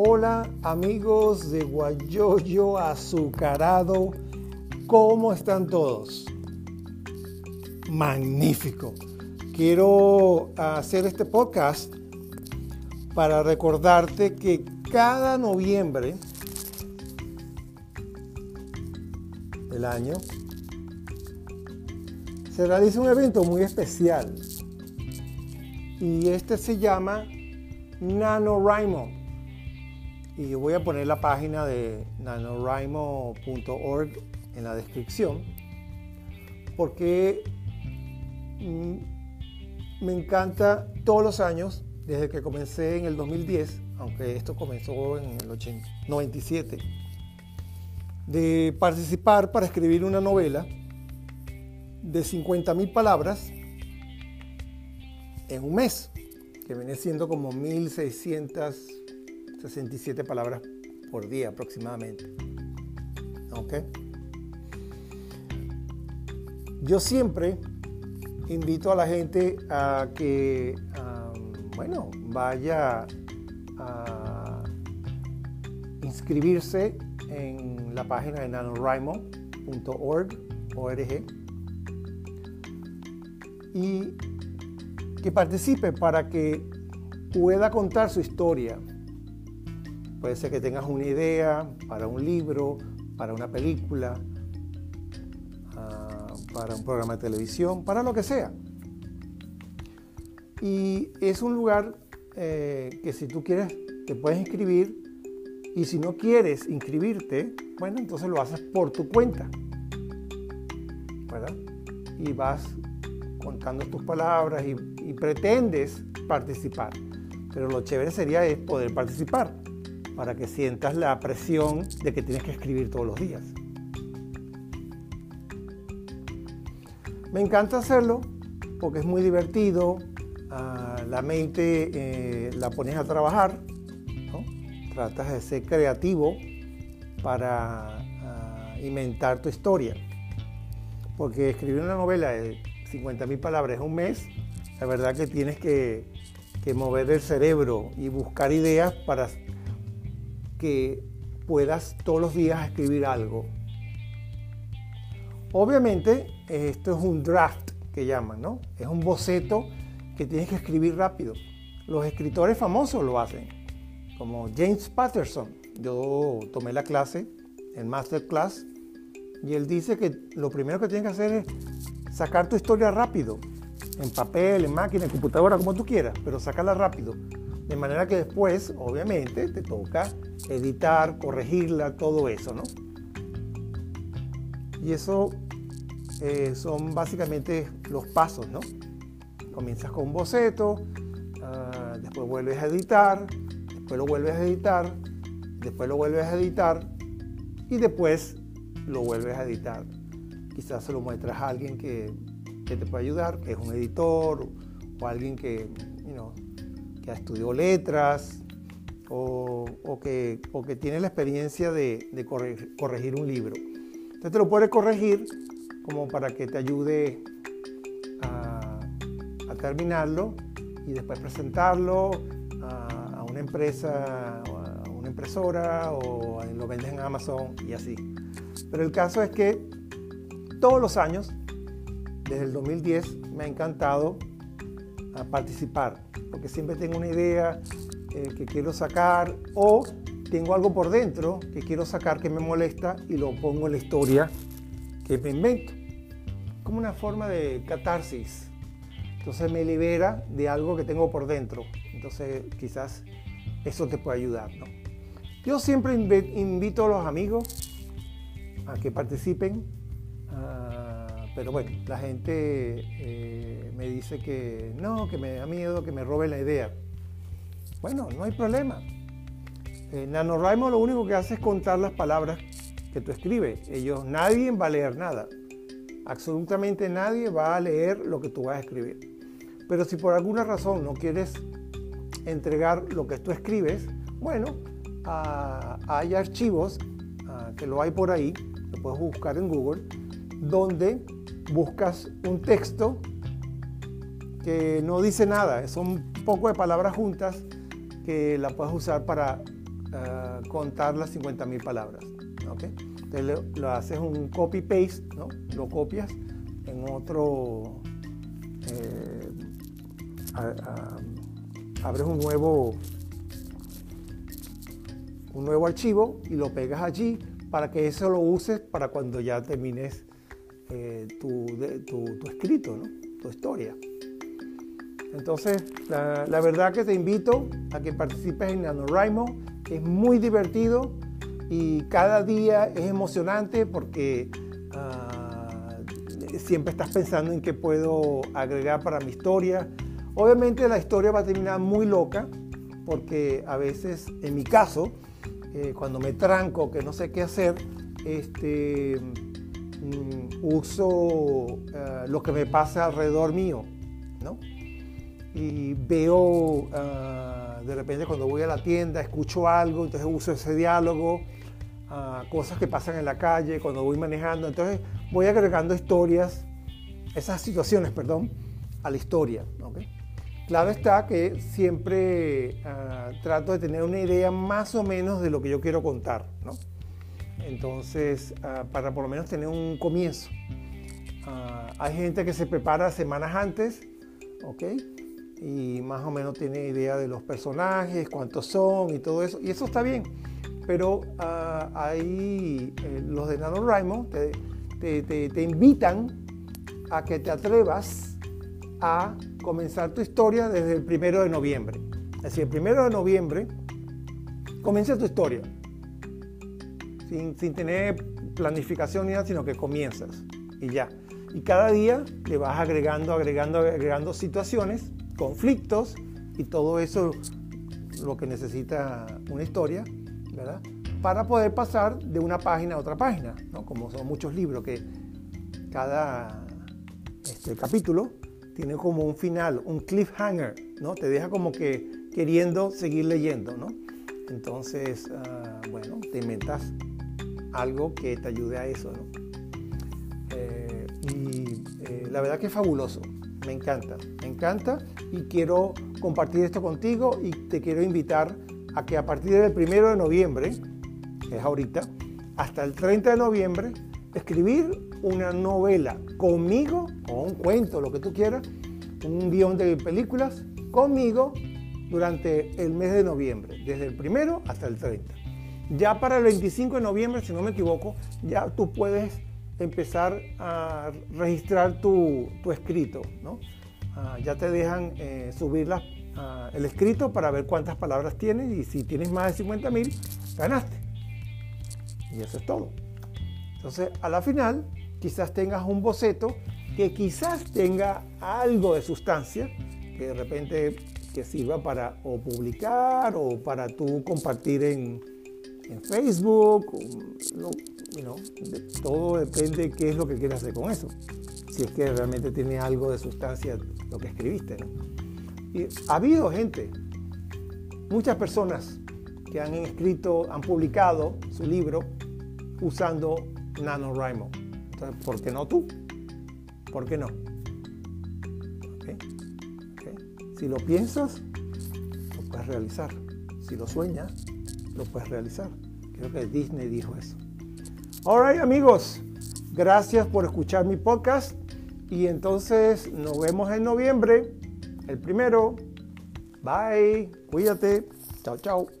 Hola amigos de Guayoyo Azucarado, ¿cómo están todos? Magnífico. Quiero hacer este podcast para recordarte que cada noviembre del año se realiza un evento muy especial y este se llama NaNoWriMo. Y voy a poner la página de nanowrimo.org en la descripción porque mm, me encanta todos los años, desde que comencé en el 2010, aunque esto comenzó en el 97, de participar para escribir una novela de 50.000 palabras en un mes, que viene siendo como 1.667 palabras por día aproximadamente. ¿Ok? Yo siempre invito a la gente a que, bueno, vaya a inscribirse en la página de nanowrimo.org y que participe para que pueda contar su historia. Puede ser que tengas una idea para un libro, para una película, ah, para un programa de televisión, para lo que sea. Y es un lugar eh, que si tú quieres te puedes inscribir y si no quieres inscribirte, bueno, entonces lo haces por tu cuenta. ¿Verdad? Y vas contando tus palabras y, pretendes participar. Pero lo chévere sería es poder participar para que sientas la presión de que tienes que escribir todos los días. Me encanta hacerlo porque es muy divertido, ah, la mente eh, la pones a trabajar, tratas de ser creativo para ah, inventar tu historia. Porque escribir una novela de 50 mil palabras en un mes, la verdad que tienes que, mover el cerebro y buscar ideas para que puedas todos los días escribir algo. Obviamente, esto es un draft que llaman, ¿no? Es un boceto que tienes que escribir rápido. Los escritores famosos lo hacen, como James Patterson. Yo tomé la clase, el masterclass, y él dice que lo primero que tienes que hacer es sacar tu historia rápido, en papel, en máquina, en computadora, como tú quieras, pero sácala rápido. De manera que después, obviamente, te toca editar, corregirla, todo eso, ¿no? Y eso eh, son básicamente los pasos, ¿no? Comienzas con un boceto, ah, después vuelves a editar, después lo vuelves a editar, después lo vuelves a editar y después lo vuelves a editar quizás se lo muestras a alguien que, te puede ayudar, que es un editor o, alguien que, estudió letras o, que, que, tiene la experiencia de, corregir, un libro. Entonces te lo puedes corregir como para que te ayude a, terminarlo y después presentarlo a, a una empresa, a una impresora o lo vendes en Amazon y así. Pero el caso es que todos los años, desde el 2010, me ha encantado participar, porque siempre tengo una idea eh, que quiero sacar o tengo algo por dentro que quiero sacar que me molesta y lo pongo en la historia que me invento. Como una forma de catarsis. Entonces me libera de algo que tengo por dentro. Entonces quizás eso te puede ayudar. Yo siempre invito a los amigos a que participen pero bueno, la gente eh, me dice que no, que me da miedo, que me robe la idea. Bueno, no hay problema. Eh, NaNoWriMo lo único que hace es contar las palabras que tú escribes. Ellos, nadie va a leer nada. Absolutamente nadie va a leer lo que tú vas a escribir. Pero si por alguna razón no quieres entregar lo que tú escribes, bueno, ah, hay archivos ah, que lo hay por ahí, lo puedes buscar en Google, donde buscas un texto que no dice nada, son un poco de palabras juntas que la puedes usar para ah, contar las 50.000 palabras. ¿okay? Entonces lo, haces un copy-paste, ¿no? lo copias en otro, eh, abres un nuevo, un nuevo archivo y lo pegas allí para que eso lo uses para cuando ya termines eh, tu, tu, escrito, tu historia. Entonces, la, la, verdad que te invito a que participes en NaNoWriMo, es muy divertido y cada día es emocionante porque ah, siempre estás pensando en qué puedo agregar para mi historia. Obviamente la historia va a terminar muy loca porque a veces, en mi caso, eh, cuando me tranco, que no sé qué hacer, este, mm, uso ah, lo que me pasa alrededor mío, ¿no? Y veo, ah, de repente cuando voy a la tienda, escucho algo, entonces uso ese diálogo, ah, cosas que pasan en la calle, cuando voy manejando, entonces voy agregando historias, esas situaciones, perdón, a la historia. Claro está que siempre ah, trato de tener una idea más o menos de lo que yo quiero contar, ¿no? Entonces, ah, para por lo menos tener un comienzo. Ah, hay gente que se prepara semanas antes, ¿ok? Y más o menos tiene idea de los personajes, cuántos son y todo eso. Y eso está bien. Pero ahí eh, los de NaNoWriMo te, te, te invitan a que te atrevas a comenzar tu historia desde el primero de noviembre. Es decir, el primero de noviembre comienza tu historia. Sin, tener planificación ni nada, sino que comienzas y ya. Y cada día le vas agregando, agregando, agregando situaciones, conflictos y todo eso lo que necesita una historia, ¿verdad? Para poder pasar de una página a otra página, ¿no? Como son muchos libros que cada este, capítulo tiene como un final, un cliffhanger, ¿no? Te deja como que queriendo seguir leyendo, ¿no? Entonces, ah, bueno, te inventas algo que te ayude a eso, ¿no? Eh, y eh, la verdad que es fabuloso, me encanta, me encanta y quiero compartir esto contigo y te quiero invitar a que a partir del primero de noviembre, que es ahorita, hasta el 30 de noviembre, escribir una novela conmigo, o un cuento, lo que tú quieras, un guion de películas conmigo durante el mes de noviembre, desde el primero hasta el 30. Ya para el 25 de noviembre, si no me equivoco, ya tú puedes empezar a registrar tu, escrito, ¿no? Ah, ya te dejan eh, subir ah, el escrito para ver cuántas palabras tienes y si tienes más de 50 mil, ganaste. Y eso es todo. Entonces, a la final, quizás tengas un boceto que quizás tenga algo de sustancia, que de repente que sirva para o publicar o para tú compartir en, en Facebook, todo depende de qué es lo que quieras hacer con eso, si es que realmente tiene algo de sustancia lo que escribiste. Y ha habido gente, muchas personas que han escrito, han publicado su libro usando NaNoWriMo. Entonces, ¿por qué no tú? ¿Por qué no? Si lo piensas, lo puedes realizar. Si lo sueñas, lo puedes realizar. Creo que Disney dijo eso. Alright, amigos, gracias por escuchar mi podcast. Y entonces nos vemos en noviembre, el primero. Bye, cuídate. Chao, chao.